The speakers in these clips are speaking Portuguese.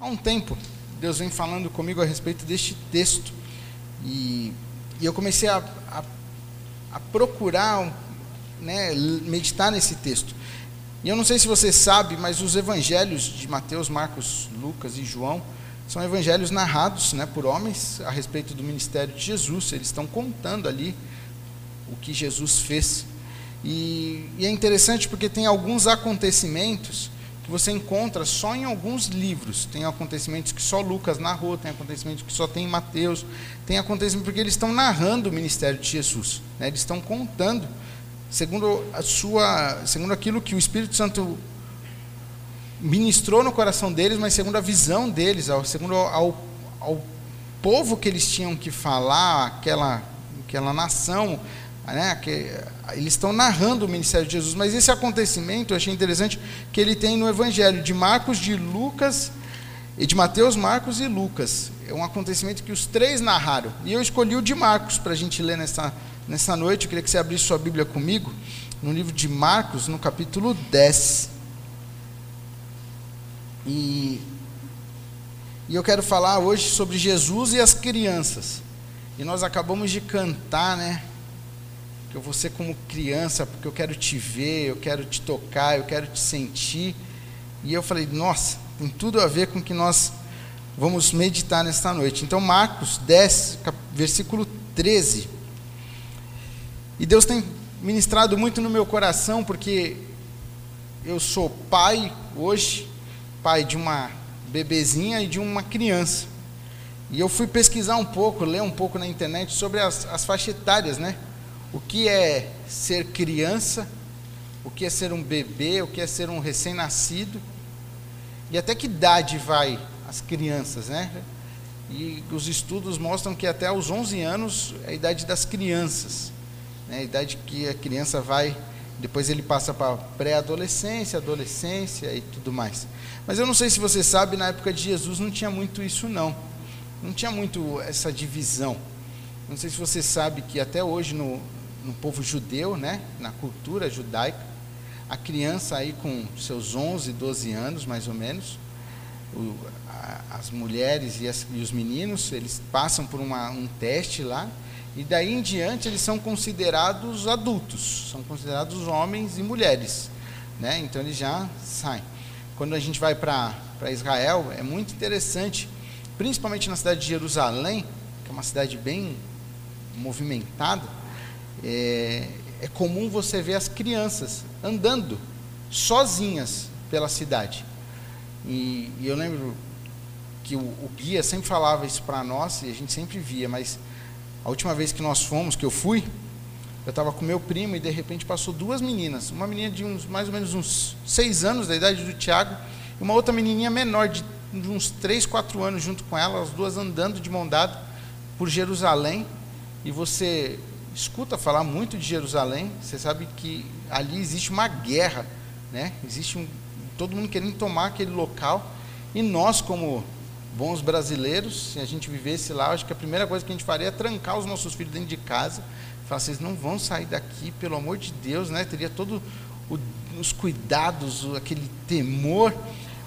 há um tempo, Deus vem falando comigo a respeito deste texto. E, e eu comecei a, a, a procurar, né, meditar nesse texto. E eu não sei se você sabe, mas os evangelhos de Mateus, Marcos, Lucas e João são evangelhos narrados né, por homens a respeito do ministério de Jesus. Eles estão contando ali o que Jesus fez. E, e é interessante porque tem alguns acontecimentos que você encontra só em alguns livros. Tem acontecimentos que só Lucas narrou, tem acontecimentos que só tem Mateus, tem acontecimentos porque eles estão narrando o ministério de Jesus. Né? Eles estão contando segundo a sua, segundo aquilo que o Espírito Santo ministrou no coração deles, mas segundo a visão deles, segundo ao, ao povo que eles tinham que falar, aquela, aquela nação, né, eles estão narrando o ministério de Jesus, mas esse acontecimento eu achei interessante que ele tem no Evangelho de Marcos, de Lucas e de Mateus, Marcos e Lucas. É um acontecimento que os três narraram. E eu escolhi o de Marcos para a gente ler nessa, nessa noite. Eu queria que você abrisse sua Bíblia comigo, no livro de Marcos, no capítulo 10. E, e eu quero falar hoje sobre Jesus e as crianças. E nós acabamos de cantar, né? Eu vou ser como criança, porque eu quero te ver, eu quero te tocar, eu quero te sentir. E eu falei, nossa, tem tudo a ver com o que nós vamos meditar nesta noite. Então, Marcos 10, versículo 13. E Deus tem ministrado muito no meu coração, porque eu sou pai hoje, pai de uma bebezinha e de uma criança. E eu fui pesquisar um pouco, ler um pouco na internet sobre as, as faixas etárias, né? O que é ser criança, o que é ser um bebê, o que é ser um recém-nascido, e até que idade vai as crianças, né? E os estudos mostram que até os 11 anos é a idade das crianças, né? a idade que a criança vai depois ele passa para pré-adolescência, adolescência e tudo mais. Mas eu não sei se você sabe, na época de Jesus não tinha muito isso não. Não tinha muito essa divisão. Não sei se você sabe que até hoje no, no povo judeu, né, na cultura judaica, a criança aí com seus 11, 12 anos, mais ou menos, o, a, as mulheres e, as, e, os meninos, eles passam por uma, um teste lá, e daí em diante eles são considerados adultos, são considerados homens e mulheres. Né? Então eles já saem. Quando a gente vai para Israel, é muito interessante, principalmente na cidade de Jerusalém, que é uma cidade bem movimentada, é, é comum você ver as crianças andando sozinhas pela cidade. E, e eu lembro que o, o guia sempre falava isso para nós, e a gente sempre via, mas a última vez que nós fomos, que eu fui, eu estava com meu primo e de repente passou duas meninas. Uma menina de uns mais ou menos uns seis anos, da idade do Tiago, e uma outra menininha menor, de, de uns três, quatro anos, junto com ela, as duas andando de mão dada por Jerusalém. E você escuta falar muito de Jerusalém, você sabe que ali existe uma guerra, né? existe um, todo mundo querendo tomar aquele local. E nós, como bons brasileiros, se a gente vivesse lá, acho que a primeira coisa que a gente faria é trancar os nossos filhos dentro de casa, falar, vocês não vão sair daqui, pelo amor de Deus, né? Teria todos os cuidados, aquele temor.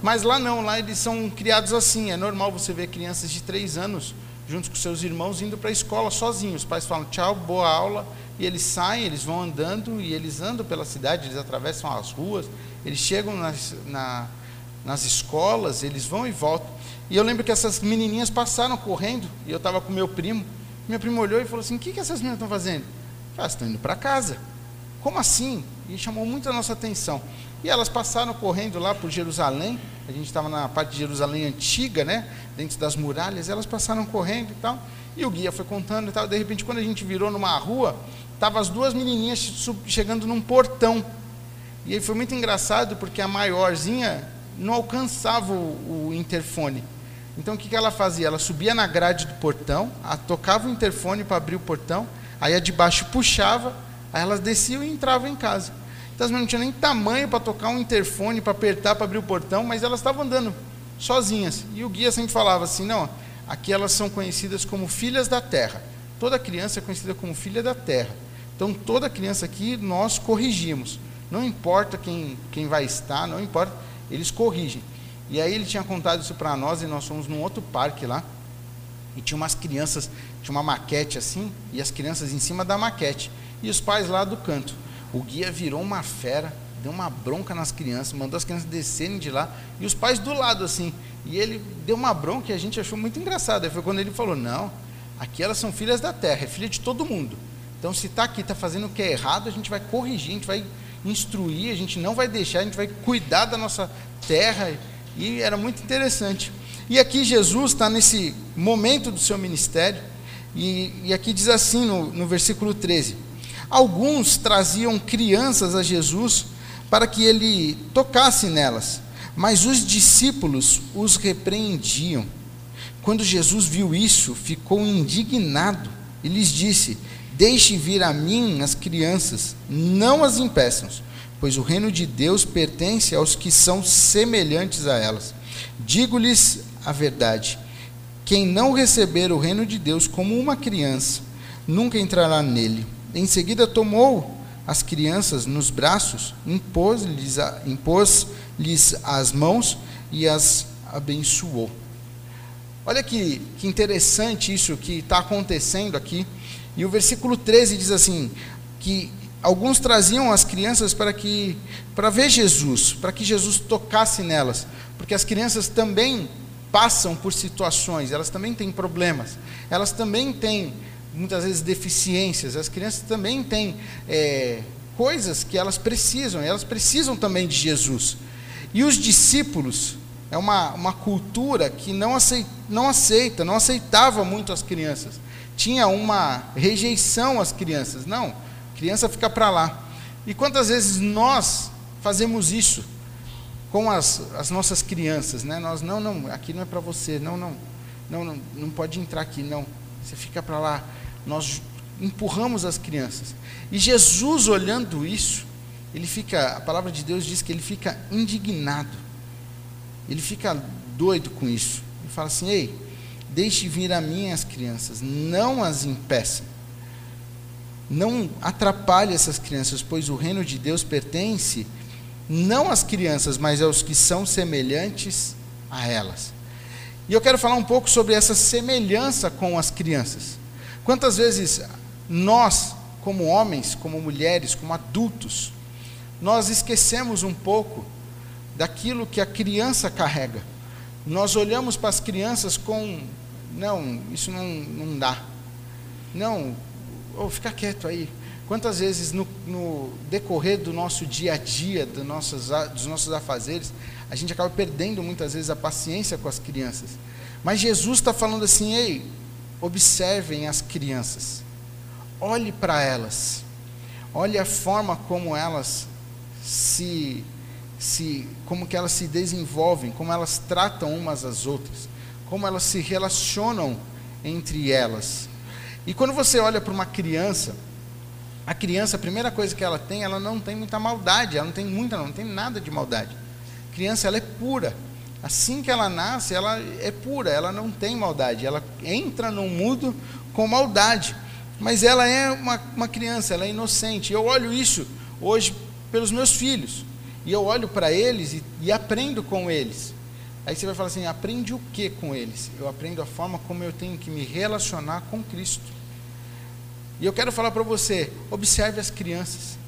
Mas lá não, lá eles são criados assim. É normal você ver crianças de três anos juntos com seus irmãos indo para a escola sozinhos. Os pais falam tchau, boa aula, e eles saem, eles vão andando e eles andam pela cidade, eles atravessam as ruas, eles chegam nas, na, nas escolas, eles vão e voltam. E eu lembro que essas menininhas passaram correndo, e eu estava com meu primo. Meu primo olhou e falou assim: O que, que essas meninas estão fazendo? Elas estão indo para casa. Como assim? E chamou muito a nossa atenção. E elas passaram correndo lá por Jerusalém. A gente estava na parte de Jerusalém antiga, né? Dentro das muralhas. Elas passaram correndo e tal. E o guia foi contando e tal. De repente, quando a gente virou numa rua, estavam as duas menininhas chegando num portão. E aí foi muito engraçado porque a maiorzinha não alcançava o, o interfone. Então o que, que ela fazia? Ela subia na grade do portão, tocava o interfone para abrir o portão, aí a de baixo puxava, aí elas desciam e entravam em casa. Então as não tinham nem tamanho para tocar um interfone, para apertar, para abrir o portão, mas elas estavam andando sozinhas. E o guia sempre falava assim: não, aqui elas são conhecidas como filhas da terra. Toda criança é conhecida como filha da terra. Então toda criança aqui nós corrigimos. Não importa quem, quem vai estar, não importa, eles corrigem. E aí ele tinha contado isso para nós e nós fomos num outro parque lá. E tinha umas crianças, tinha uma maquete assim, e as crianças em cima da maquete. E os pais lá do canto. O guia virou uma fera, deu uma bronca nas crianças, mandou as crianças descerem de lá, e os pais do lado assim. E ele deu uma bronca e a gente achou muito engraçado. Aí foi quando ele falou: Não, aqui elas são filhas da terra, é filha de todo mundo. Então, se está aqui, está fazendo o que é errado, a gente vai corrigir, a gente vai instruir, a gente não vai deixar, a gente vai cuidar da nossa terra. E era muito interessante. E aqui Jesus está nesse momento do seu ministério, e, e aqui diz assim no, no versículo 13: Alguns traziam crianças a Jesus para que ele tocasse nelas, mas os discípulos os repreendiam. Quando Jesus viu isso, ficou indignado e lhes disse: Deixe vir a mim as crianças, não as impeçam, pois o reino de Deus pertence aos que são semelhantes a elas. Digo-lhes a verdade: quem não receber o reino de Deus como uma criança, nunca entrará nele. Em seguida, tomou as crianças nos braços, impôs-lhes impôs as mãos e as abençoou. Olha que, que interessante isso que está acontecendo aqui. E o versículo 13 diz assim: que alguns traziam as crianças para que para ver Jesus, para que Jesus tocasse nelas, porque as crianças também passam por situações, elas também têm problemas, elas também têm muitas vezes deficiências, as crianças também têm é, coisas que elas precisam, elas precisam também de Jesus. E os discípulos, é uma, uma cultura que não aceita, não aceita, não aceitava muito as crianças. Tinha uma rejeição às crianças. Não, criança fica para lá. E quantas vezes nós fazemos isso? com as, as nossas crianças, né? Nós não, não, aqui não é para você, não, não, não, não, não pode entrar aqui, não. Você fica para lá. Nós empurramos as crianças. E Jesus olhando isso, ele fica, a palavra de Deus diz que ele fica indignado. Ele fica doido com isso. Ele fala assim: "Ei, deixe vir a mim as crianças, não as impeça. Não atrapalhe essas crianças, pois o reino de Deus pertence não às crianças, mas aos que são semelhantes a elas. E eu quero falar um pouco sobre essa semelhança com as crianças. Quantas vezes nós, como homens, como mulheres, como adultos, nós esquecemos um pouco daquilo que a criança carrega. Nós olhamos para as crianças com, não, isso não, não dá. Não, ou oh, fica quieto aí. Quantas vezes no, no, decorrer do nosso dia a dia, do nossos, dos nossos afazeres, a gente acaba perdendo muitas vezes a paciência com as crianças. Mas Jesus está falando assim: ei, observem as crianças, olhe para elas, olhe a forma como elas se, se, como que elas se desenvolvem, como elas tratam umas às outras, como elas se relacionam entre elas. E quando você olha para uma criança, a criança, a primeira coisa que ela tem, ela não tem muita maldade, ela não tem muita, não, não tem nada de maldade. Criança, ela é pura. Assim que ela nasce, ela é pura, ela não tem maldade. Ela entra no mundo com maldade. Mas ela é uma, uma criança, ela é inocente. Eu olho isso hoje pelos meus filhos. E eu olho para eles e, e aprendo com eles. Aí você vai falar assim: aprende o que com eles? Eu aprendo a forma como eu tenho que me relacionar com Cristo. E eu quero falar para você: observe as crianças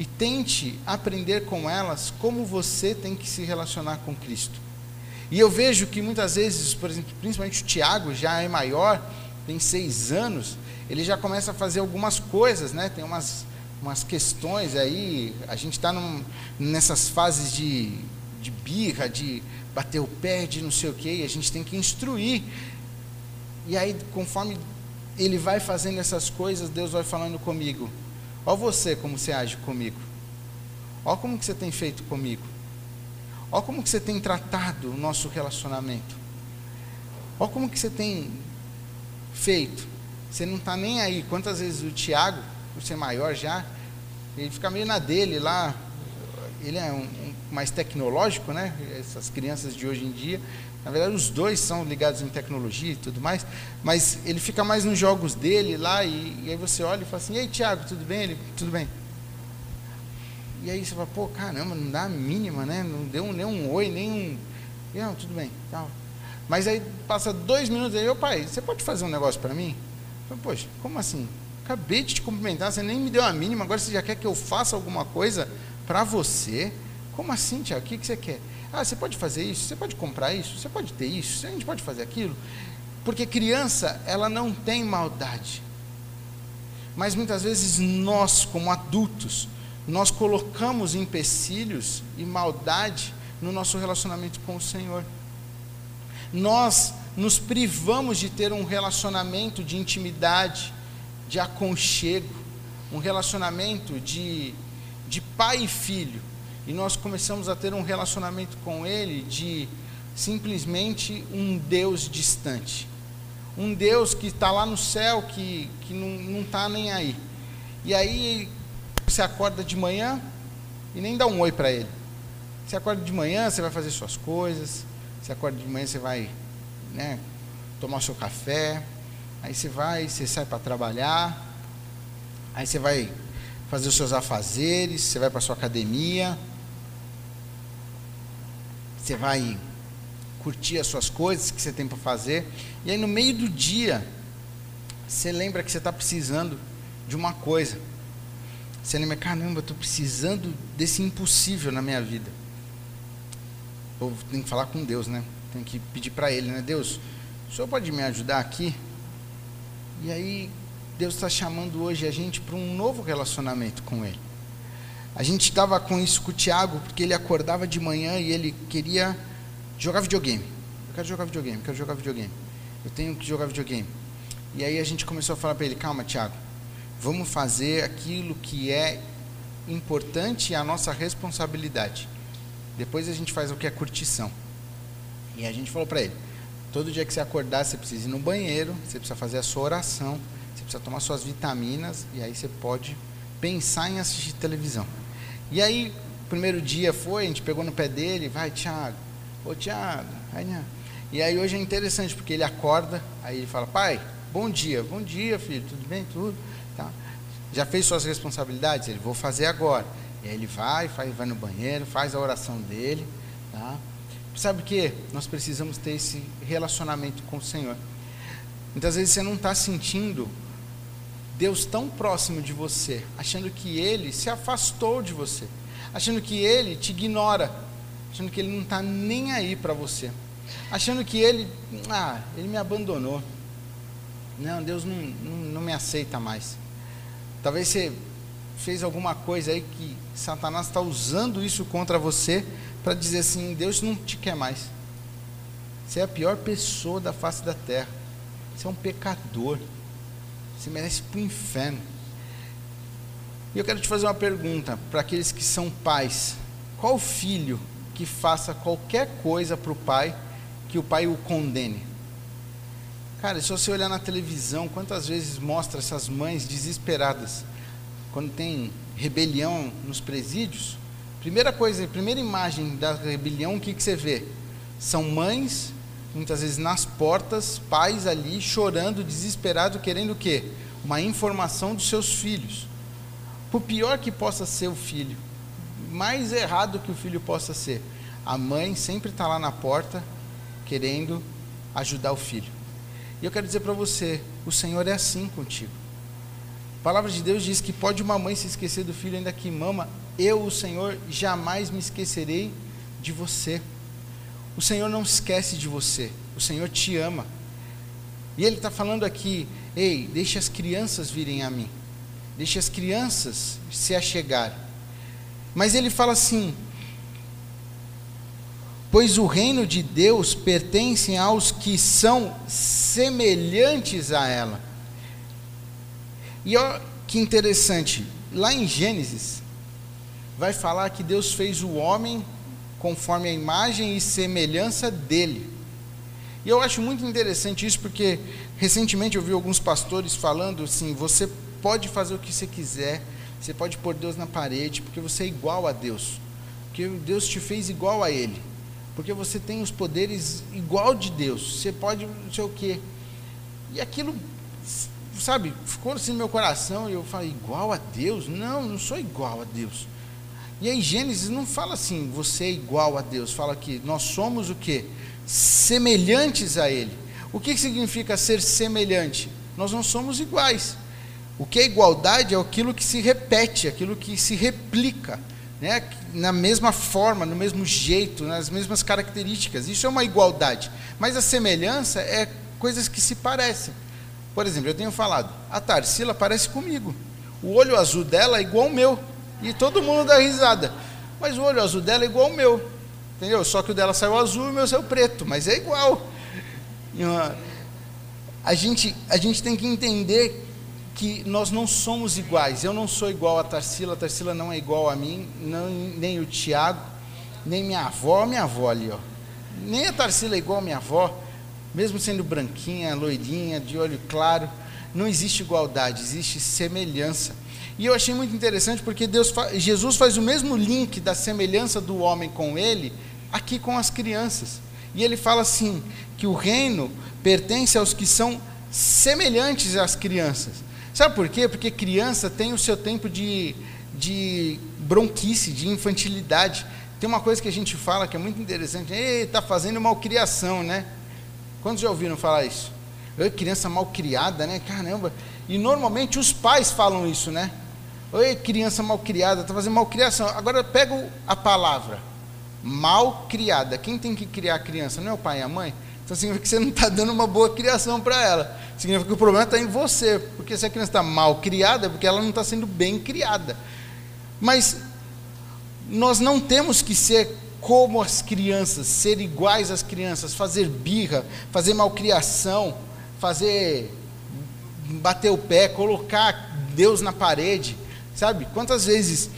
e tente aprender com elas como você tem que se relacionar com Cristo. E eu vejo que muitas vezes, por exemplo, principalmente o Tiago já é maior, tem seis anos, ele já começa a fazer algumas coisas, né? Tem umas, umas questões aí, a gente está nessas fases de, de birra, de bater o pé, de não sei o quê, e a gente tem que instruir. E aí, conforme ele vai fazendo essas coisas, Deus vai falando comigo. Ó você como você age comigo. Ó como que você tem feito comigo. Ó como que você tem tratado o nosso relacionamento. Ó como que você tem feito. Você não está nem aí. Quantas vezes o Tiago, por ser maior já, ele fica meio na dele lá. Ele é um, um mais tecnológico, né? Essas crianças de hoje em dia. Na verdade, os dois são ligados em tecnologia e tudo mais, mas ele fica mais nos jogos dele lá, e, e aí você olha e fala assim: Ei, Tiago, tudo bem? Ele, tudo bem. E aí você fala: Pô, caramba, não dá a mínima, né? Não deu nem um oi, nem um, não, tudo bem. Tal. Mas aí passa dois minutos aí, ô pai, você pode fazer um negócio para mim? Falei, Poxa, como assim? Acabei de te cumprimentar, você nem me deu a mínima, agora você já quer que eu faça alguma coisa para você? Como assim, Tiago? O que, que você quer? Ah, você pode fazer isso, você pode comprar isso, você pode ter isso, a gente pode fazer aquilo. Porque criança, ela não tem maldade. Mas muitas vezes nós, como adultos, nós colocamos empecilhos e maldade no nosso relacionamento com o Senhor. Nós nos privamos de ter um relacionamento de intimidade, de aconchego, um relacionamento de, de pai e filho. E nós começamos a ter um relacionamento com Ele de simplesmente um Deus distante. Um Deus que está lá no céu, que, que não está nem aí. E aí você acorda de manhã e nem dá um oi para Ele. Você acorda de manhã, você vai fazer suas coisas. Você acorda de manhã, você vai né, tomar o seu café. Aí você vai, você sai para trabalhar. Aí você vai fazer os seus afazeres, você vai para sua academia. Você vai curtir as suas coisas que você tem para fazer. E aí no meio do dia, você lembra que você está precisando de uma coisa. Você lembra, caramba, eu estou precisando desse impossível na minha vida. Eu tenho que falar com Deus, né? Tenho que pedir para Ele, né? Deus, o Senhor pode me ajudar aqui? E aí, Deus está chamando hoje a gente para um novo relacionamento com Ele. A gente estava com isso com o Tiago, porque ele acordava de manhã e ele queria jogar videogame. Eu quero jogar videogame, eu quero jogar videogame. Eu tenho que jogar videogame. E aí a gente começou a falar para ele: calma, Tiago, vamos fazer aquilo que é importante e a nossa responsabilidade. Depois a gente faz o que é curtição. E a gente falou para ele: todo dia que você acordar, você precisa ir no banheiro, você precisa fazer a sua oração, você precisa tomar suas vitaminas, e aí você pode pensar em assistir televisão. E aí, primeiro dia foi, a gente pegou no pé dele, vai, Tiago, ô Tiago, e aí hoje é interessante, porque ele acorda, aí ele fala, pai, bom dia, bom dia, filho, tudo bem, tudo, tá? Já fez suas responsabilidades? Ele, vou fazer agora. E aí ele vai, faz, vai no banheiro, faz a oração dele, tá? Sabe o que? Nós precisamos ter esse relacionamento com o Senhor. Muitas vezes você não está sentindo Deus tão próximo de você, achando que Ele se afastou de você, achando que Ele te ignora, achando que Ele não está nem aí para você, achando que Ele, ah, Ele me abandonou. Não, Deus não, não, não me aceita mais. Talvez você fez alguma coisa aí que Satanás está usando isso contra você para dizer assim: Deus não te quer mais. Você é a pior pessoa da face da terra. Você é um pecador. Você merece para o inferno. E eu quero te fazer uma pergunta para aqueles que são pais: qual filho que faça qualquer coisa para o pai que o pai o condene? Cara, se você olhar na televisão, quantas vezes mostra essas mães desesperadas quando tem rebelião nos presídios? Primeira coisa, primeira imagem da rebelião, o que, que você vê? São mães muitas vezes nas portas, pais ali chorando, desesperado, querendo o quê? Uma informação dos seus filhos. Por pior que possa ser o filho, mais errado que o filho possa ser, a mãe sempre está lá na porta querendo ajudar o filho. E eu quero dizer para você, o Senhor é assim contigo. A palavra de Deus diz que pode uma mãe se esquecer do filho ainda que mama, eu, o Senhor, jamais me esquecerei de você. O Senhor não esquece de você, o Senhor te ama. E Ele está falando aqui: ei, deixe as crianças virem a mim, deixe as crianças se achegarem. Mas Ele fala assim: pois o reino de Deus pertence aos que são semelhantes a ela. E olha que interessante, lá em Gênesis, vai falar que Deus fez o homem conforme a imagem e semelhança dele. E eu acho muito interessante isso porque recentemente eu vi alguns pastores falando assim: você pode fazer o que você quiser, você pode pôr Deus na parede, porque você é igual a Deus, porque Deus te fez igual a Ele, porque você tem os poderes igual de Deus, você pode não sei o quê. E aquilo, sabe, ficou assim no meu coração e eu falei: igual a Deus? Não, não sou igual a Deus. E aí Gênesis não fala assim, você é igual a Deus, fala que nós somos o quê? Semelhantes a Ele. O que significa ser semelhante? Nós não somos iguais. O que é igualdade é aquilo que se repete, aquilo que se replica, né? na mesma forma, no mesmo jeito, nas mesmas características. Isso é uma igualdade. Mas a semelhança é coisas que se parecem. Por exemplo, eu tenho falado, a Tarsila parece comigo. O olho azul dela é igual ao meu. E todo mundo dá risada. Mas o olho azul dela é igual ao meu. Entendeu? Só que o dela saiu azul e o meu saiu preto. Mas é igual. A gente, a gente tem que entender que nós não somos iguais. Eu não sou igual a Tarsila, a Tarsila não é igual a mim, não, nem o Tiago, nem minha avó, minha avó ali, ó. Nem a Tarsila é igual a minha avó, mesmo sendo branquinha, loirinha, de olho claro. Não existe igualdade, existe semelhança. E eu achei muito interessante porque Deus, Jesus faz o mesmo link da semelhança do homem com ele aqui com as crianças. E ele fala assim que o reino pertence aos que são semelhantes às crianças. Sabe por quê? Porque criança tem o seu tempo de, de bronquice, de infantilidade. Tem uma coisa que a gente fala que é muito interessante. Está fazendo malcriação, né? Quantos já ouviram falar isso? Eu, criança malcriada, né? Caramba. E normalmente os pais falam isso, né? Oi, criança mal criada, está fazendo malcriação. Agora pega a palavra mal criada. Quem tem que criar a criança? Não é o pai e a mãe? Então significa que você não está dando uma boa criação para ela. Significa que o problema está em você. Porque se a criança está mal criada, é porque ela não está sendo bem criada. Mas nós não temos que ser como as crianças, ser iguais às crianças, fazer birra, fazer malcriação, fazer bater o pé, colocar Deus na parede. Sabe? Quantas vezes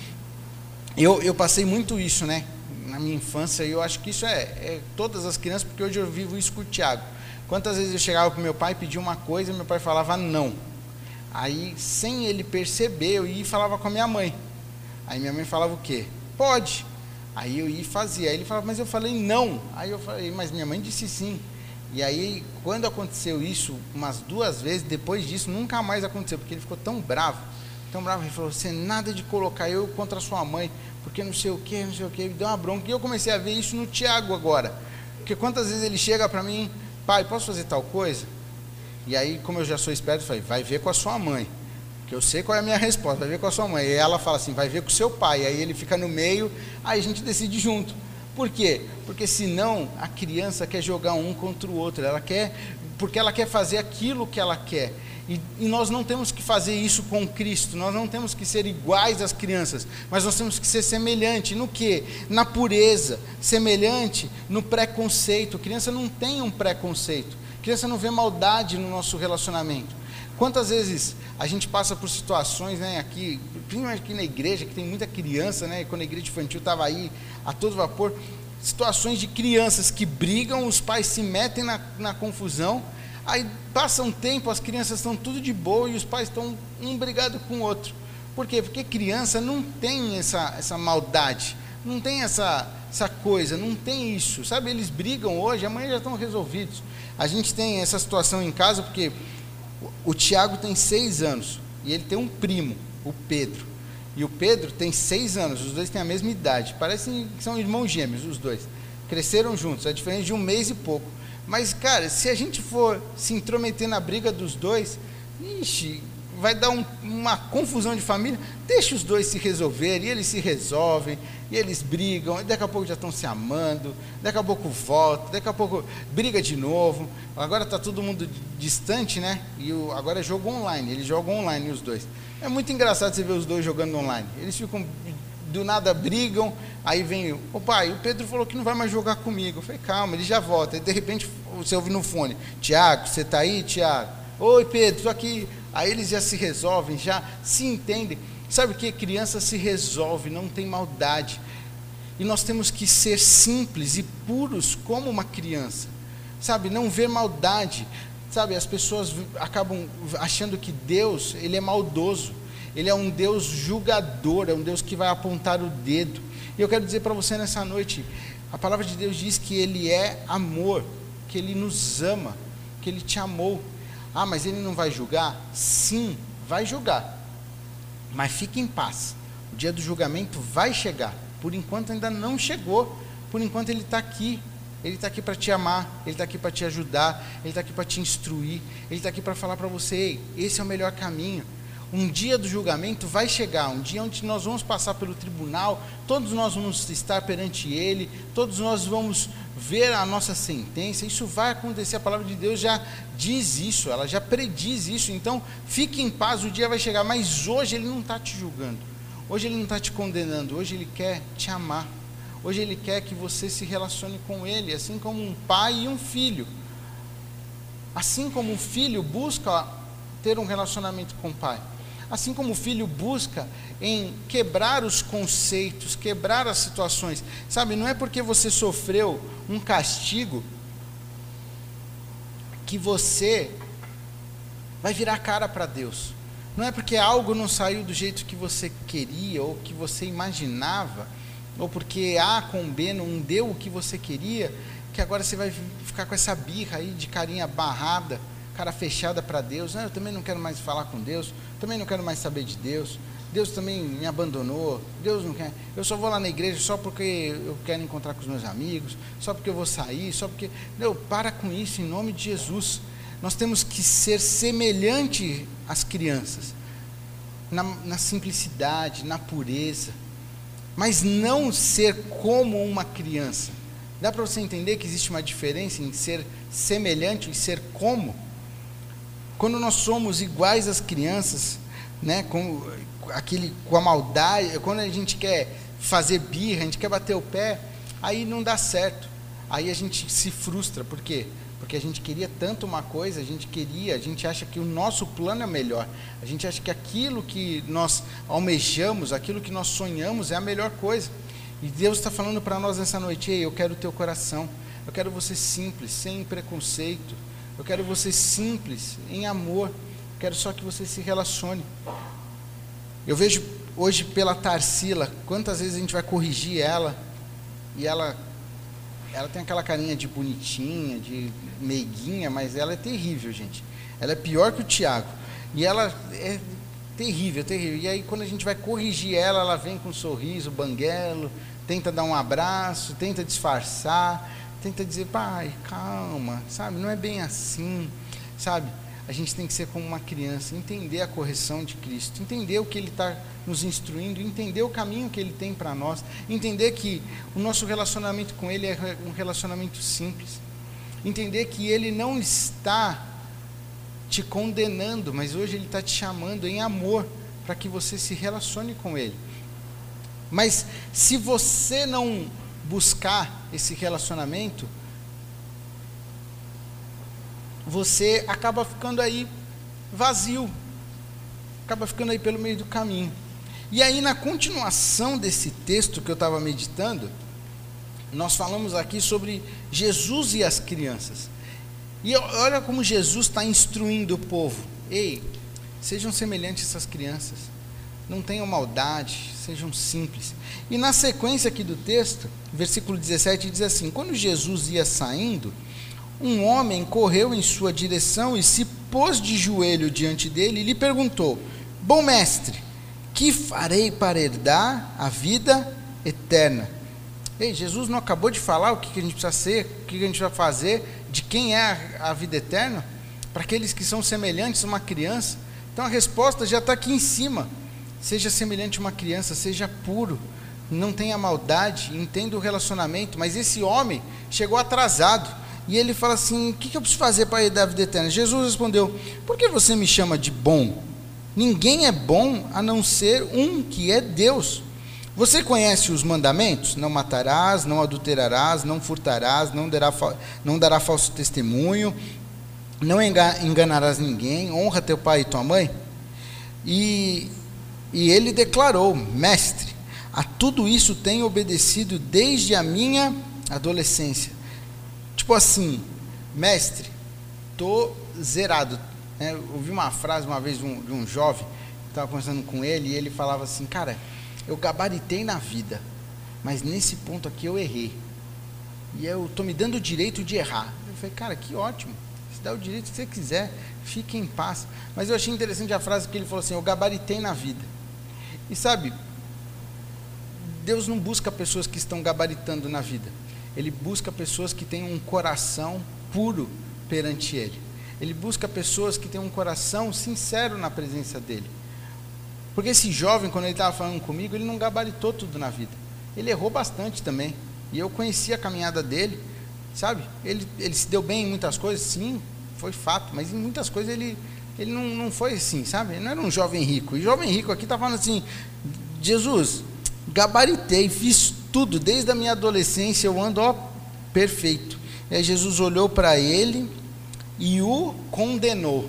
eu, eu passei muito isso, né? Na minha infância, e eu acho que isso é, é, todas as crianças, porque hoje eu vivo isso com o Tiago. Quantas vezes eu chegava com meu pai, pedia uma coisa meu pai falava não. Aí, sem ele perceber, eu ia e falava com a minha mãe. Aí minha mãe falava o quê? Pode. Aí eu ia e fazia. Aí ele falava, mas eu falei não. Aí eu falei, mas minha mãe disse sim. E aí, quando aconteceu isso, umas duas vezes, depois disso, nunca mais aconteceu, porque ele ficou tão bravo tão bravo, ele falou, você nada de colocar eu contra sua mãe, porque não sei o que, não sei o que, me deu uma bronca. E eu comecei a ver isso no Tiago agora. Porque quantas vezes ele chega para mim, pai, posso fazer tal coisa? E aí, como eu já sou esperto, eu falei, vai ver com a sua mãe. Que eu sei qual é a minha resposta, vai ver com a sua mãe. E ela fala assim, vai ver com o seu pai. Aí ele fica no meio, aí a gente decide junto. Por quê? Porque senão a criança quer jogar um contra o outro. Ela quer, porque ela quer fazer aquilo que ela quer. E, e, nós não temos que fazer isso com Cristo, nós não temos que ser iguais às crianças, mas nós temos que ser semelhante no que? Na pureza, semelhante no preconceito. Criança não tem um preconceito, criança não vê maldade no nosso relacionamento. Quantas vezes a gente passa por situações, né, aqui, principalmente aqui na igreja, que tem muita criança, né, quando a igreja infantil estava aí a todo vapor, situações de crianças que brigam, os pais se metem na, na confusão, Aí passa um tempo, as crianças estão tudo de boa e os pais estão um brigado com o outro. Por quê? Porque criança não tem essa, essa maldade, não tem essa, essa coisa, não tem isso. Sabe, eles brigam hoje, amanhã já estão resolvidos. A gente tem essa situação em casa porque o, o Tiago tem seis anos e ele tem um primo, o Pedro. E o Pedro tem seis anos, os dois têm a mesma idade. Parecem que são irmãos gêmeos, os dois. Cresceram juntos, a diferença de um mês e pouco. Mas, cara, se a gente for se intrometer na briga dos dois, ixi, vai dar um, uma confusão de família. Deixa os dois se resolverem, e eles se resolvem, e eles brigam, e daqui a pouco já estão se amando, daqui a pouco volta, daqui a pouco briga de novo. Agora está todo mundo distante, né? E o, agora é jogo online, eles jogam online os dois. É muito engraçado você ver os dois jogando online. Eles ficam do nada brigam, aí vem, o pai, o Pedro falou que não vai mais jogar comigo. Eu falei, calma, ele já volta. E de repente você ouve no fone, Tiago, você está aí, Tiago? Oi, Pedro, estou aqui. Aí eles já se resolvem, já se entendem. Sabe o que? Criança se resolve, não tem maldade. E nós temos que ser simples e puros como uma criança. Sabe, não ver maldade. Sabe, as pessoas acabam achando que Deus, ele é maldoso. Ele é um Deus julgador, é um Deus que vai apontar o dedo. E eu quero dizer para você nessa noite, a palavra de Deus diz que ele é amor, que ele nos ama, que ele te amou. Ah, mas ele não vai julgar? Sim, vai julgar. Mas fique em paz, O dia do julgamento vai chegar. Por enquanto ainda não chegou. Por enquanto ele está aqui. Ele está aqui para te amar, Ele está aqui para te ajudar, Ele está aqui para te instruir, Ele está aqui para falar para você: Ei, esse é o melhor caminho. Um dia do julgamento vai chegar, um dia onde nós vamos passar pelo tribunal, todos nós vamos estar perante Ele, todos nós vamos ver a nossa sentença. Isso vai acontecer, a palavra de Deus já diz isso, ela já prediz isso. Então, fique em paz, o dia vai chegar, mas hoje Ele não está te julgando, hoje Ele não está te condenando, hoje Ele quer te amar. Hoje Ele quer que você se relacione com Ele, assim como um pai e um filho. Assim como um filho busca ter um relacionamento com o pai. Assim como o filho busca em quebrar os conceitos, quebrar as situações. Sabe, não é porque você sofreu um castigo que você vai virar cara para Deus. Não é porque algo não saiu do jeito que você queria ou que você imaginava, ou porque A com B não deu o que você queria, que agora você vai ficar com essa birra aí de carinha barrada cara fechada para Deus. Não, eu também não quero mais falar com Deus, também não quero mais saber de Deus. Deus também me abandonou. Deus não quer. Eu só vou lá na igreja só porque eu quero encontrar com os meus amigos, só porque eu vou sair, só porque. Não, para com isso em nome de Jesus. Nós temos que ser semelhante às crianças, na, na simplicidade, na pureza, mas não ser como uma criança. Dá para você entender que existe uma diferença em ser semelhante e ser como? Quando nós somos iguais às crianças, né, com, aquele, com a maldade, quando a gente quer fazer birra, a gente quer bater o pé, aí não dá certo. Aí a gente se frustra, por quê? Porque a gente queria tanto uma coisa, a gente queria, a gente acha que o nosso plano é melhor, a gente acha que aquilo que nós almejamos, aquilo que nós sonhamos é a melhor coisa. E Deus está falando para nós nessa noite: Ei, eu quero o teu coração, eu quero você simples, sem preconceito, eu quero você simples, em amor. Eu quero só que você se relacione. Eu vejo hoje pela Tarsila, quantas vezes a gente vai corrigir ela e ela ela tem aquela carinha de bonitinha, de meiguinha, mas ela é terrível, gente. Ela é pior que o Tiago. E ela é terrível, terrível. E aí quando a gente vai corrigir ela, ela vem com um sorriso, banguelo, tenta dar um abraço, tenta disfarçar tenta dizer, pai, calma, sabe? Não é bem assim, sabe? A gente tem que ser como uma criança, entender a correção de Cristo, entender o que Ele está nos instruindo, entender o caminho que Ele tem para nós, entender que o nosso relacionamento com Ele é um relacionamento simples, entender que Ele não está te condenando, mas hoje Ele está te chamando em amor para que você se relacione com Ele. Mas se você não buscar esse relacionamento, você acaba ficando aí vazio, acaba ficando aí pelo meio do caminho. E aí, na continuação desse texto que eu estava meditando, nós falamos aqui sobre Jesus e as crianças. E olha como Jesus está instruindo o povo: ei, sejam semelhantes essas crianças, não tenham maldade, sejam simples. E na sequência aqui do texto, versículo 17 diz assim: Quando Jesus ia saindo, um homem correu em sua direção e se pôs de joelho diante dele e lhe perguntou: Bom mestre, que farei para herdar a vida eterna? Ei, Jesus não acabou de falar o que a gente precisa ser, o que a gente vai fazer, de quem é a vida eterna? Para aqueles que são semelhantes a uma criança. Então a resposta já está aqui em cima. Seja semelhante a uma criança, seja puro, não tenha maldade, entenda o relacionamento. Mas esse homem chegou atrasado. E ele fala assim: O que, eu preciso fazer para herdar a vida eterna? Jesus respondeu: Por que você me chama de bom? Ninguém é bom a não ser um que é Deus. Você conhece os mandamentos? Não matarás, não adulterarás, não furtarás, não dará, não dará falso testemunho, não enganarás ninguém, honra teu pai e tua mãe. E e ele declarou: Mestre, a tudo isso tenho obedecido desde a minha adolescência. Tipo assim, mestre, tô zerado. É, eu ouvi uma frase uma vez de um, de um jovem, estava conversando com ele, e ele falava assim: Cara, eu gabaritei na vida, mas nesse ponto aqui eu errei. E eu estou me dando o direito de errar. Eu falei, cara, que ótimo. Se dá o direito que você quiser, fique em paz. Mas eu achei interessante a frase que ele falou assim: Eu gabaritei na vida. E sabe, Deus não busca pessoas que estão gabaritando na vida. Ele busca pessoas que têm um coração puro perante Ele. Ele busca pessoas que têm um coração sincero na presença dEle. Porque esse jovem, quando ele estava falando comigo, ele não gabaritou tudo na vida. Ele errou bastante também. E eu conheci a caminhada dele, sabe? Ele, ele se deu bem em muitas coisas, sim, foi fato. Mas em muitas coisas ele, ele não, não foi assim, sabe? Ele não era um jovem rico. E jovem rico aqui está falando assim: Jesus, gabaritei, fiz tudo, desde a minha adolescência eu ando ó, perfeito. E aí Jesus olhou para ele e o condenou.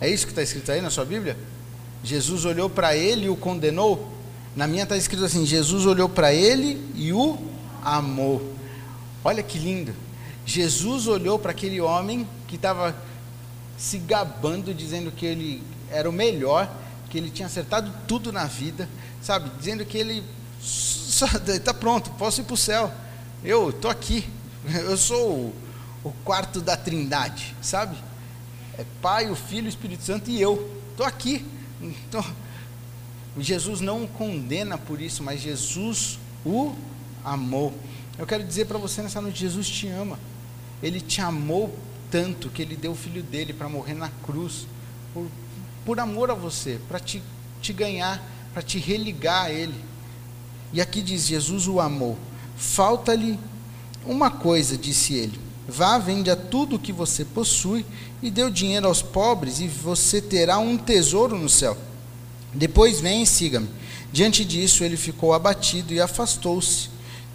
É isso que está escrito aí na sua Bíblia? Jesus olhou para ele e o condenou? Na minha está escrito assim: Jesus olhou para ele e o amou. Olha que lindo. Jesus olhou para aquele homem que estava se gabando, dizendo que ele era o melhor, que ele tinha acertado tudo na vida, sabe? Dizendo que ele está pronto, posso ir para o céu. Eu estou aqui, eu sou o, quarto da trindade, sabe? É Pai, o Filho, o Espírito Santo e eu. Estou aqui. Então, Jesus não o condena por isso, mas Jesus o amou. Eu quero dizer para você nessa noite: Jesus te ama. Ele te amou tanto que ele deu o filho dele para morrer na cruz, por, por amor a você, para te, te ganhar, para te religar a ele. E aqui diz: Jesus o amou. Falta-lhe uma coisa, disse ele. Vá, vende a tudo o que você possui e dê o dinheiro aos pobres, e você terá um tesouro no céu. Depois vem e siga-me. Diante disso, ele ficou abatido e afastou-se,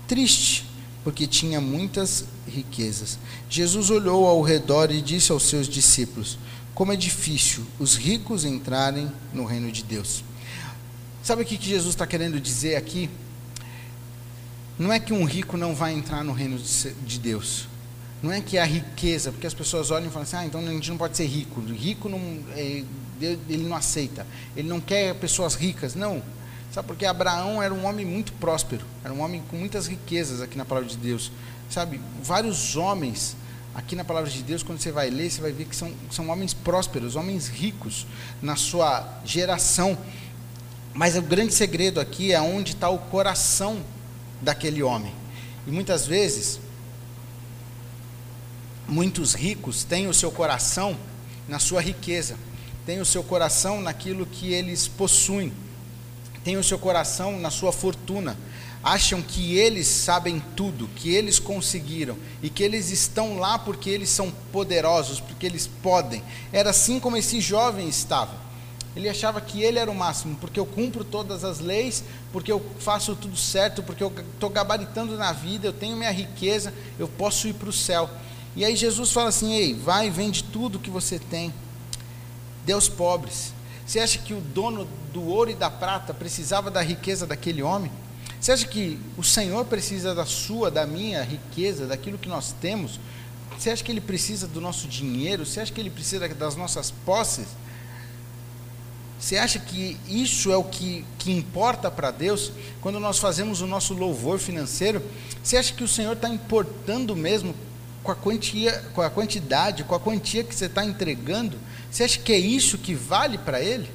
triste, porque tinha muitas riquezas. Jesus olhou ao redor e disse aos seus discípulos: Como é difícil os ricos entrarem no reino de Deus. Sabe o que Jesus está querendo dizer aqui? Não é que um rico não vai entrar no reino de Deus. Não é que a riqueza, porque as pessoas olham e falam assim: ah, então a gente não pode ser rico. Rico não, é, ele não aceita. Ele não quer pessoas ricas. Não. Sabe porque Abraão era um homem muito próspero, era um homem com muitas riquezas aqui na palavra de Deus. Sabe, vários homens aqui na palavra de Deus, quando você vai ler, você vai ver que são, são homens prósperos, homens ricos na sua geração. Mas o grande segredo aqui é onde está o coração daquele homem. E muitas vezes, muitos ricos têm o seu coração na sua riqueza tem o seu coração naquilo que eles possuem, tem o seu coração na sua fortuna, acham que eles sabem tudo, que eles conseguiram e que eles estão lá porque eles são poderosos, porque eles podem. Era assim como esse jovem estava. Ele achava que ele era o máximo, porque eu cumpro todas as leis, porque eu faço tudo certo, porque eu estou gabaritando na vida, eu tenho minha riqueza, eu posso ir para o céu. E aí Jesus fala assim: ei, vai, vende tudo que você tem aos pobres. Você acha que o dono do ouro e da prata precisava da riqueza daquele homem? Você acha que o Senhor precisa da sua, da minha riqueza, daquilo que nós temos? Você acha que ele precisa do nosso dinheiro? Você acha que ele precisa das nossas posses? Você acha que isso é o que, que importa para Deus quando nós fazemos o nosso louvor financeiro? Você acha que o Senhor está importando mesmo com a, quantia, com a quantidade, com a quantia que você está entregando? Você acha que é isso que vale para ele?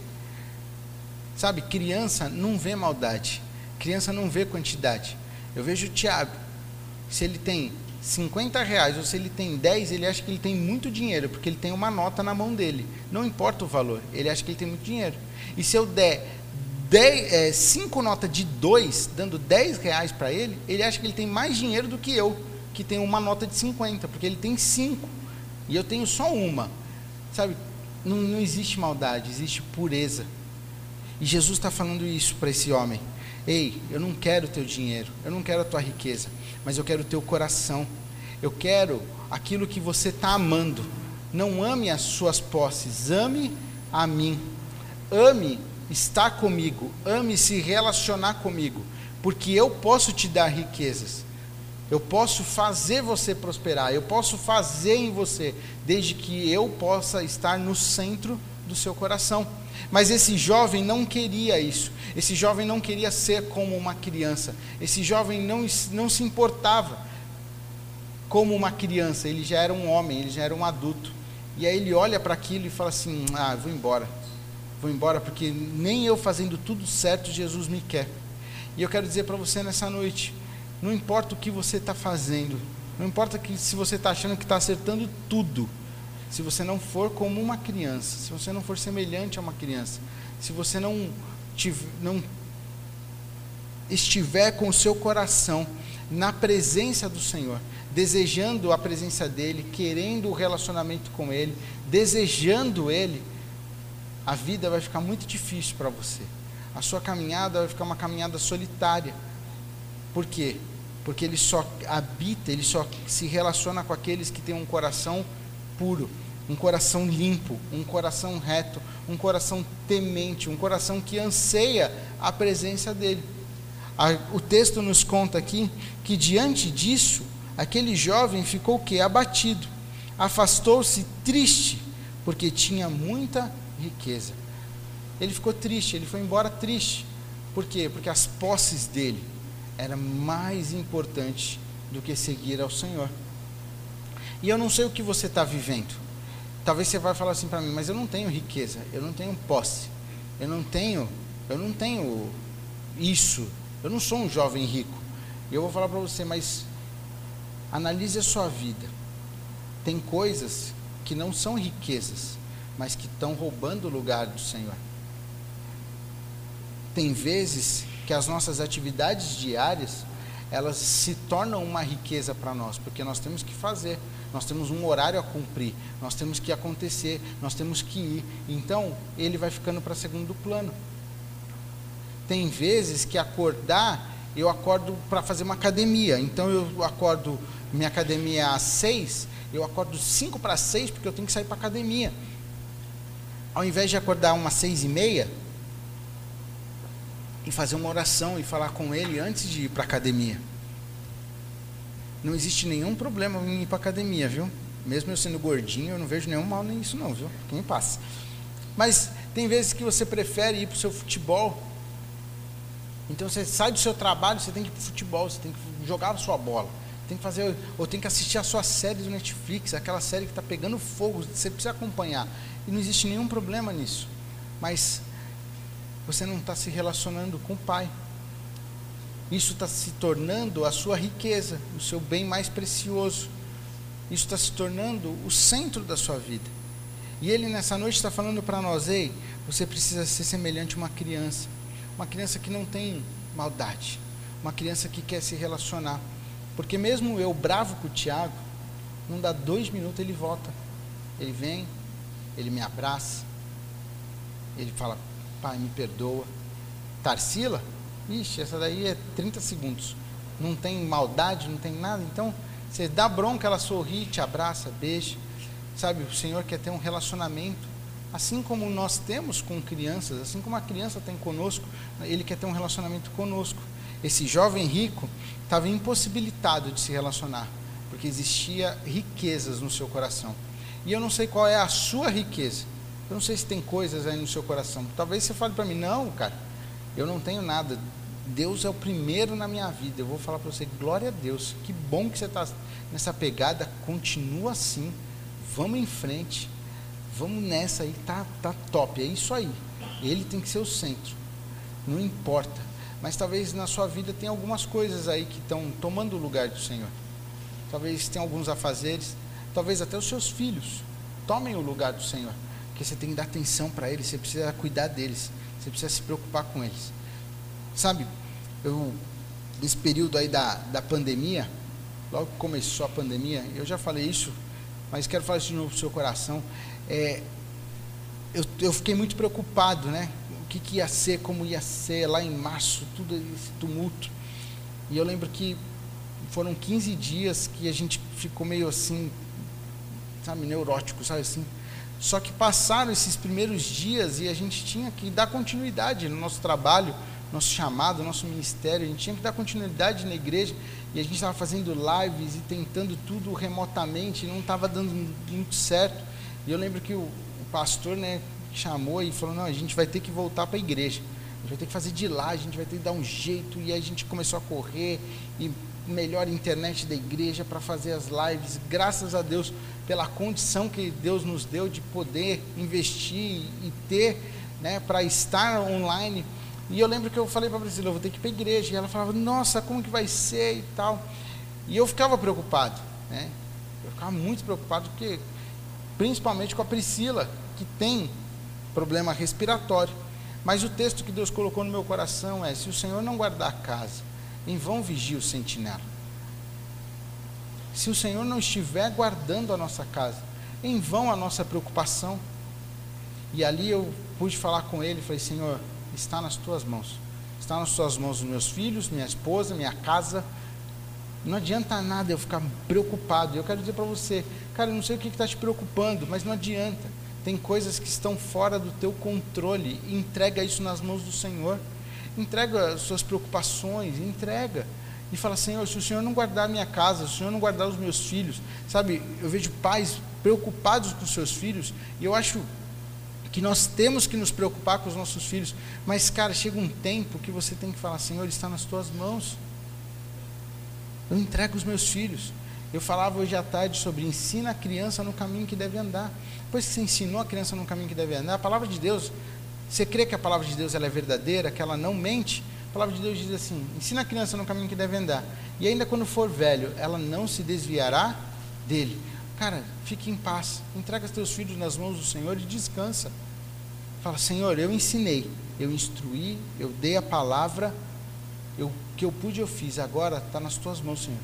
Sabe, criança não vê maldade, criança não vê quantidade. Eu vejo o Tiago, se ele tem 50 reais ou se ele tem 10, ele acha que ele tem muito dinheiro, porque ele tem uma nota na mão dele. Não importa o valor, ele acha que ele tem muito dinheiro. E se eu der 10, é, 5 notas de 2, dando 10 reais para ele, ele acha que ele tem mais dinheiro do que eu, que tenho uma nota de 50, porque ele tem 5 e eu tenho só uma. Sabe, não, não existe maldade, existe pureza. E Jesus está falando isso para esse homem. Ei, eu não quero o teu dinheiro, eu não quero a tua riqueza, mas eu quero o teu coração. Eu quero aquilo que você está amando. Não ame as suas posses, ame a mim. Ame estar comigo, ame se relacionar comigo, porque eu posso te dar riquezas. Eu posso fazer você prosperar, eu posso fazer em você, desde que eu possa estar no centro do seu coração. Mas esse jovem não queria isso. Esse jovem não queria ser como uma criança. Esse jovem não, não se importava como uma criança. Ele já era um homem, ele já era um adulto. E aí ele olha para aquilo e fala assim: Ah, vou embora. Vou embora porque nem eu fazendo tudo certo Jesus me quer. E eu quero dizer para você nessa noite: não importa o que você está fazendo, não importa que se você está achando que está acertando tudo, se você não for como uma criança, se você não for semelhante a uma criança, se você não, tiver, não estiver com o seu coração na presença do Senhor, desejando a presença dEle, querendo o relacionamento com Ele, desejando Ele, a vida vai ficar muito difícil para você. A sua caminhada vai ficar uma caminhada solitária. Por quê? Porque ele só habita, ele só se relaciona com aqueles que têm um coração puro, um coração limpo, um coração reto, um coração temente, um coração que anseia a presença dele. O texto nos conta aqui que diante disso, aquele jovem ficou o quê? Abatido. Afastou-se triste, porque tinha muita riqueza. Ele ficou triste, ele foi embora triste. Por quê? Porque as posses dele eram mais importantes do que seguir ao Senhor. E eu não sei o que você está vivendo. Talvez você vai falar assim para mim, mas eu não tenho riqueza, eu não tenho posse, eu não tenho, eu não tenho isso, eu não sou um jovem rico. E eu vou falar para você, mas analise a sua vida. Tem coisas que não são riquezas, mas que estão roubando o lugar do Senhor. Tem vezes que as nossas atividades diárias, elas se tornam uma riqueza para nós, porque nós temos que fazer, nós temos um horário a cumprir, nós temos que acontecer, nós temos que ir. Então, ele vai ficando para segundo plano. Tem vezes que acordar, eu acordo para fazer uma academia. Então eu acordo, minha academia é às seis, eu acordo cinco para seis porque eu tenho que sair para a academia. Ao invés de acordar umas seis e meia, e fazer uma oração e falar com ele antes de ir para a academia. Não existe nenhum problema em ir para a academia, viu? Mesmo eu sendo gordinho, eu não vejo nenhum mal nisso não, viu? Quem passa. Mas tem vezes que você prefere ir para o seu futebol então você sai do seu trabalho, você tem que ir para o futebol, você tem que jogar a sua bola. Tem que fazer, ou tem que assistir a sua série do Netflix, aquela série que está pegando fogo, você precisa acompanhar. E não existe nenhum problema nisso. Mas você não está se relacionando com o Pai. Isso está se tornando a sua riqueza, o seu bem mais precioso. Isso está se tornando o centro da sua vida. E ele nessa noite está falando para nós, ei, você precisa ser semelhante a uma criança. Uma criança que não tem maldade. Uma criança que quer se relacionar. Porque mesmo eu bravo com o Tiago, não dá dois minutos ele volta. Ele vem, ele me abraça, ele fala, pai, me perdoa. Tarsila, ixi, essa daí é 30 segundos. Não tem maldade, não tem nada. Então, você dá bronca, ela sorri, te abraça, beija. Sabe, o Senhor quer ter um relacionamento Assim como nós temos com crianças, assim como a criança tem conosco, ele quer ter um relacionamento conosco. Esse jovem rico estava impossibilitado de se relacionar, porque existia riquezas no seu coração. E eu não sei qual é a sua riqueza. Eu não sei se tem coisas aí no seu coração. Talvez você fale para mim, não, cara, eu não tenho nada. Deus é o primeiro na minha vida. Eu vou falar para você, glória a Deus. Que bom que você está nessa pegada. Continua assim. Vamos em frente vamos nessa aí, tá, tá top, é isso aí. Ele tem que ser o centro, não importa. Mas talvez na sua vida tenha algumas coisas aí que estão tomando o lugar do Senhor. Talvez tenha alguns afazeres, talvez até os seus filhos tomem o lugar do Senhor. Porque você tem que dar atenção para eles, você precisa cuidar deles, você precisa se preocupar com eles. Sabe, eu, nesse período aí da, da pandemia, logo que começou a pandemia, eu já falei isso, mas quero falar isso de novo para o seu coração é, eu, eu, fiquei muito preocupado, né? O que, que, ia ser, como ia ser, lá em março, tudo esse tumulto. E eu lembro que foram 15 dias que a gente ficou meio assim, sabe, neurótico, sabe assim. Só que passaram esses primeiros dias e a gente tinha que dar continuidade no nosso trabalho, nosso chamado, nosso ministério, a gente tinha que dar continuidade na igreja e a gente estava fazendo lives e tentando tudo remotamente, e não estava dando muito certo. E eu lembro que o, o pastor né, chamou e falou: não, a gente vai ter que voltar para a igreja. A gente vai ter que fazer de lá, a gente vai ter que dar um jeito. E aí a gente começou a correr e melhor internet da igreja para fazer as lives. Graças a Deus pela condição que Deus nos deu de poder investir e ter né, para estar online. E eu lembro que eu falei para a Priscila, eu vou ter que ir para a igreja. E ela falava, nossa, como que vai ser e tal. E eu ficava preocupado, né? Eu ficava muito preocupado, porque, principalmente com a Priscila, que tem problema respiratório. Mas o texto que Deus colocou no meu coração é: se o Senhor não guardar a casa, em vão vigia o sentinela. Se o Senhor não estiver guardando a nossa casa, em vão a nossa preocupação. E ali eu pude falar com ele, falei: Senhor, está nas tuas mãos. Está nas tuas mãos os meus filhos, minha esposa, minha casa. Não adianta nada eu ficar preocupado. Eu quero dizer para você, cara, eu não sei o que está te preocupando, mas não adianta. Tem coisas que estão fora do teu controle. Entrega isso nas mãos do Senhor. Entrega as suas preocupações, entrega. E fala, Senhor, se o Senhor não guardar a minha casa, se o Senhor não guardar os meus filhos, sabe, eu vejo pais preocupados com seus filhos, e eu acho que nós temos que nos preocupar com os nossos filhos, mas, cara, chega um tempo que você tem que falar, Senhor, está nas tuas mãos. Eu entrego os meus filhos. Eu falava hoje à tarde sobre ensina a criança no caminho que deve andar. Depois que você ensinou a criança no caminho que deve andar, a palavra de Deus, você crê que a palavra de Deus ela é verdadeira, que ela não mente? A palavra de Deus diz assim: ensina a criança no caminho que deve andar. E ainda quando for velho, ela não se desviará dele. Cara, fique em paz. Entrega os teus filhos nas mãos do Senhor e descansa. Fala, Senhor, eu ensinei, eu instruí, eu dei a palavra, o que eu pude eu fiz, agora está nas tuas mãos, Senhor.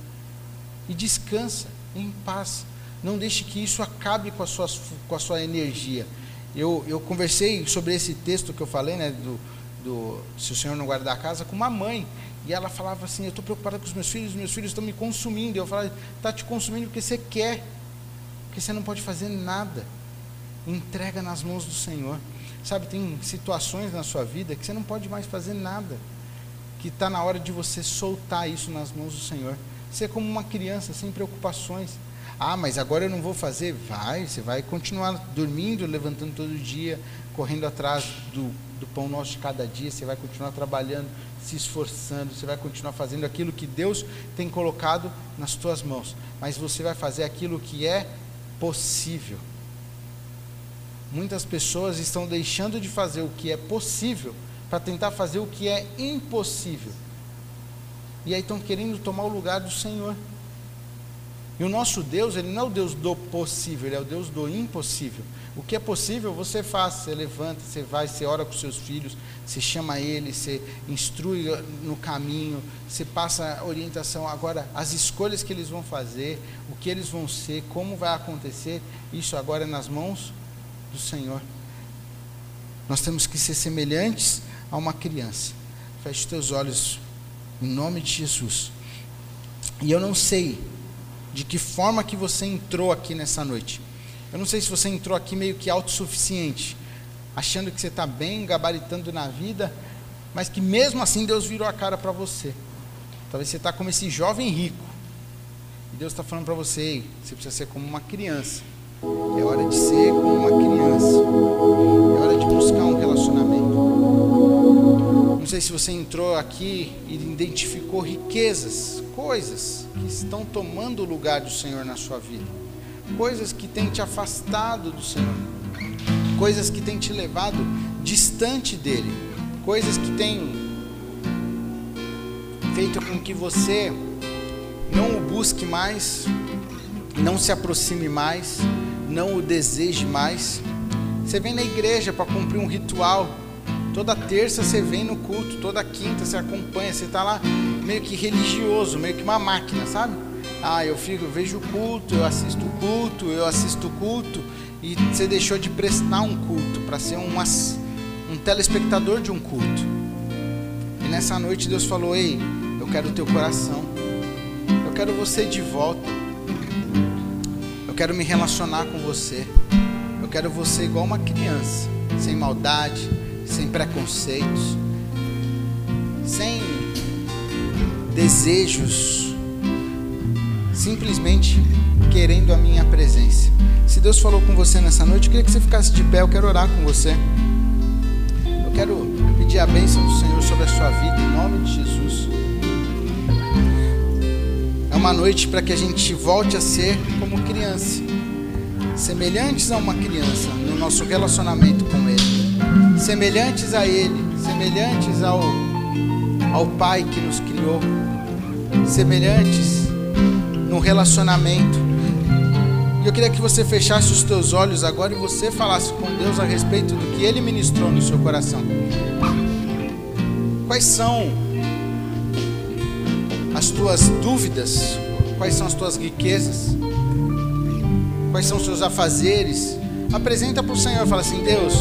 E descansa em paz. Não deixe que isso acabe com a sua, com a sua energia. Eu, eu conversei sobre esse texto que eu falei, né, do, do se o Senhor não guardar a casa, com uma mãe. E ela falava assim: Eu estou preocupada com os meus filhos, meus filhos estão me consumindo. Eu falava: Está te consumindo porque você quer, porque você não pode fazer nada. Entrega nas mãos do Senhor. Sabe, tem situações na sua vida que você não pode mais fazer nada. Que está na hora de você soltar isso nas mãos do Senhor. Ser como uma criança, sem preocupações. Ah, mas agora eu não vou fazer. Vai, você vai continuar dormindo, levantando todo dia, correndo atrás do, do pão nosso de cada dia. Você vai continuar trabalhando, se esforçando. Você vai continuar fazendo aquilo que Deus tem colocado nas tuas mãos. Mas você vai fazer aquilo que é possível. Muitas pessoas estão deixando de fazer o que é possível para tentar fazer o que é impossível. E aí estão querendo tomar o lugar do Senhor. E o nosso Deus, ele não é o Deus do possível, ele é o Deus do impossível. O que é possível, você faz, você levanta, você vai, você ora com seus filhos, você chama ele, você instrui no caminho, você passa orientação. Agora, as escolhas que eles vão fazer, o que eles vão ser, como vai acontecer, isso agora é nas mãos do Senhor. Nós temos que ser semelhantes a uma criança. Feche teus olhos em nome de Jesus. E eu não sei de que forma que você entrou aqui nessa noite. Eu não sei se você entrou aqui meio que autossuficiente, achando que você está bem, gabaritando na vida, mas que mesmo assim Deus virou a cara para você. Talvez você está como esse jovem rico. E Deus está falando para você, você precisa ser como uma criança. É hora de ser como uma criança. É hora de buscar um relacionamento. Não sei se você entrou aqui e identificou riquezas, coisas que estão tomando o lugar do Senhor na sua vida. Coisas que têm te afastado do Senhor. Coisas que têm te levado distante dele. Coisas que têm feito com que você não o busque mais, não se aproxime mais, não o deseje mais. Você vem na igreja para cumprir um ritual. Toda terça você vem no culto, toda quinta você acompanha, você está lá meio que religioso, meio que uma máquina, sabe? Ah, eu fico, eu vejo o culto, eu assisto o culto, eu assisto o culto, e você deixou de prestar um culto para ser um telespectador de um culto. E nessa noite Deus falou: Ei, eu quero o teu coração, eu quero você de volta. Eu quero me relacionar com você. Eu quero você igual uma criança, sem maldade, sem preconceitos, sem desejos, simplesmente querendo a minha presença. Se Deus falou com você nessa noite, eu queria que você ficasse de pé, eu quero orar com você. Eu quero pedir a bênção do Senhor sobre a sua vida, em nome de Jesus uma noite para que a gente volte a ser como criança, semelhantes a uma criança no nosso relacionamento semelhantes a Ele, semelhantes ao, ao Pai que nos criou, semelhantes no relacionamento. E eu queria que você fechasse os teus olhos agora e você falasse com Deus a respeito do que Ele ministrou no seu coração. Quais são as tuas dúvidas? Quais são as tuas riquezas? Quais são os seus afazeres? Apresenta para o Senhor, fala assim: Deus,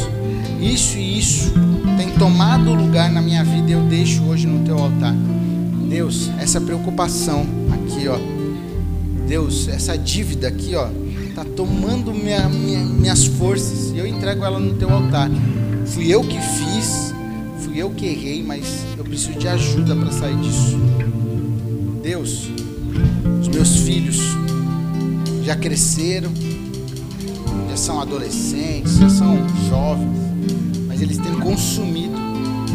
isso e isso tem tomado lugar na minha vida e eu deixo hoje no teu altar. Deus, essa preocupação aqui, ó. Deus, essa dívida aqui, ó, tá tomando minha, minha, minhas forças e eu entrego ela no teu altar. Fui eu que fiz, fui eu que errei, mas eu preciso de ajuda para sair disso. Deus, os meus filhos já cresceram, já são adolescentes, já são jovens, eles têm consumido.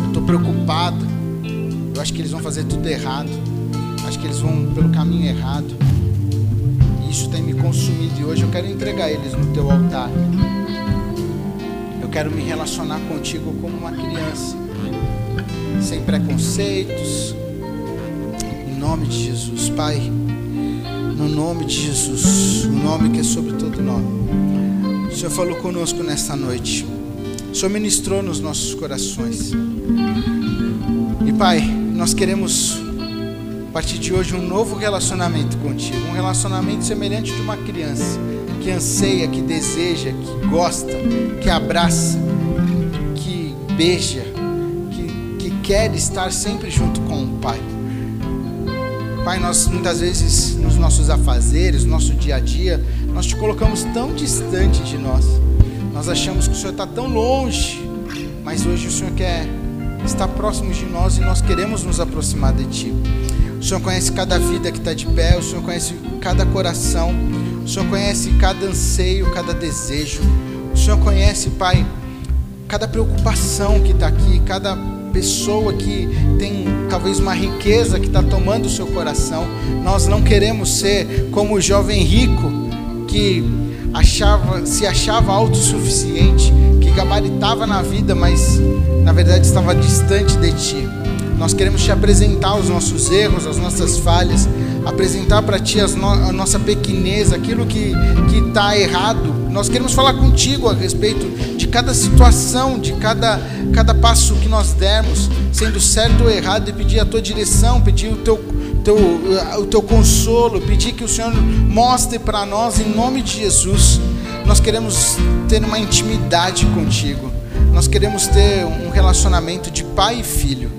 Eu estou preocupado. Eu acho que eles vão fazer tudo errado. Acho que eles vão pelo caminho errado. E isso tem me consumido e hoje eu quero entregar eles no teu altar. Eu quero me relacionar contigo como uma criança, sem preconceitos. Em nome de Jesus, Pai. No nome de Jesus, o nome que é sobre todo nome. O Senhor falou conosco nesta noite. O Senhor ministrou nos nossos corações. E Pai, nós queremos a partir de hoje um novo relacionamento contigo, um relacionamento semelhante de uma criança que anseia, que deseja, que gosta, que abraça, que beija, que, que quer estar sempre junto com o Pai. Pai, nós muitas vezes nos nossos afazeres, no nosso dia a dia, nós te colocamos tão distante de nós. Nós achamos que o Senhor está tão longe, mas hoje o Senhor quer estar próximo de nós e nós queremos nos aproximar de Ti. O Senhor conhece cada vida que está de pé, o Senhor conhece cada coração, o Senhor conhece cada anseio, cada desejo. O Senhor conhece, Pai, cada preocupação que está aqui, cada pessoa que tem talvez uma riqueza que está tomando o seu coração. Nós não queremos ser como o jovem rico que achava, se achava autossuficiente, que gabaritava na vida, mas na verdade estava distante de ti. Nós queremos te apresentar os nossos erros, as nossas falhas, apresentar para ti no, a nossa pequenez, aquilo que está errado. Nós queremos falar contigo a respeito de cada situação, de cada, cada passo que nós dermos, sendo certo ou errado, e pedir a tua direção, pedir o teu, teu, o teu consolo, pedir que o Senhor mostre para nós, em nome de Jesus. Nós queremos ter uma intimidade contigo, nós queremos ter um relacionamento de pai e filho.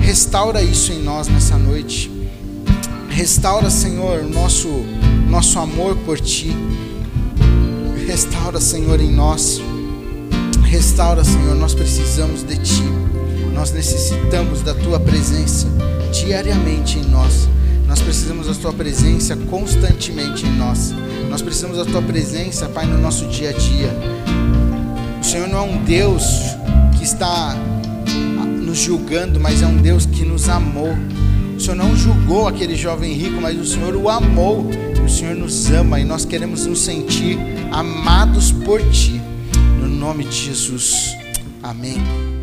Restaura isso em nós nessa noite. Restaura, Senhor, nosso, nosso amor por Ti. Restaura, Senhor, em nós. Restaura, Senhor, nós precisamos de Ti. Nós necessitamos da Tua presença diariamente em nós. Nós precisamos da Tua presença constantemente em nós. Nós precisamos da Tua presença, Pai, no nosso dia a dia. O Senhor não é um Deus que está nos julgando, mas é um Deus que nos amou. O Senhor não julgou aquele jovem rico, mas o Senhor o amou. O Senhor nos ama e nós queremos nos sentir amados por Ti. No nome de Jesus. Amém.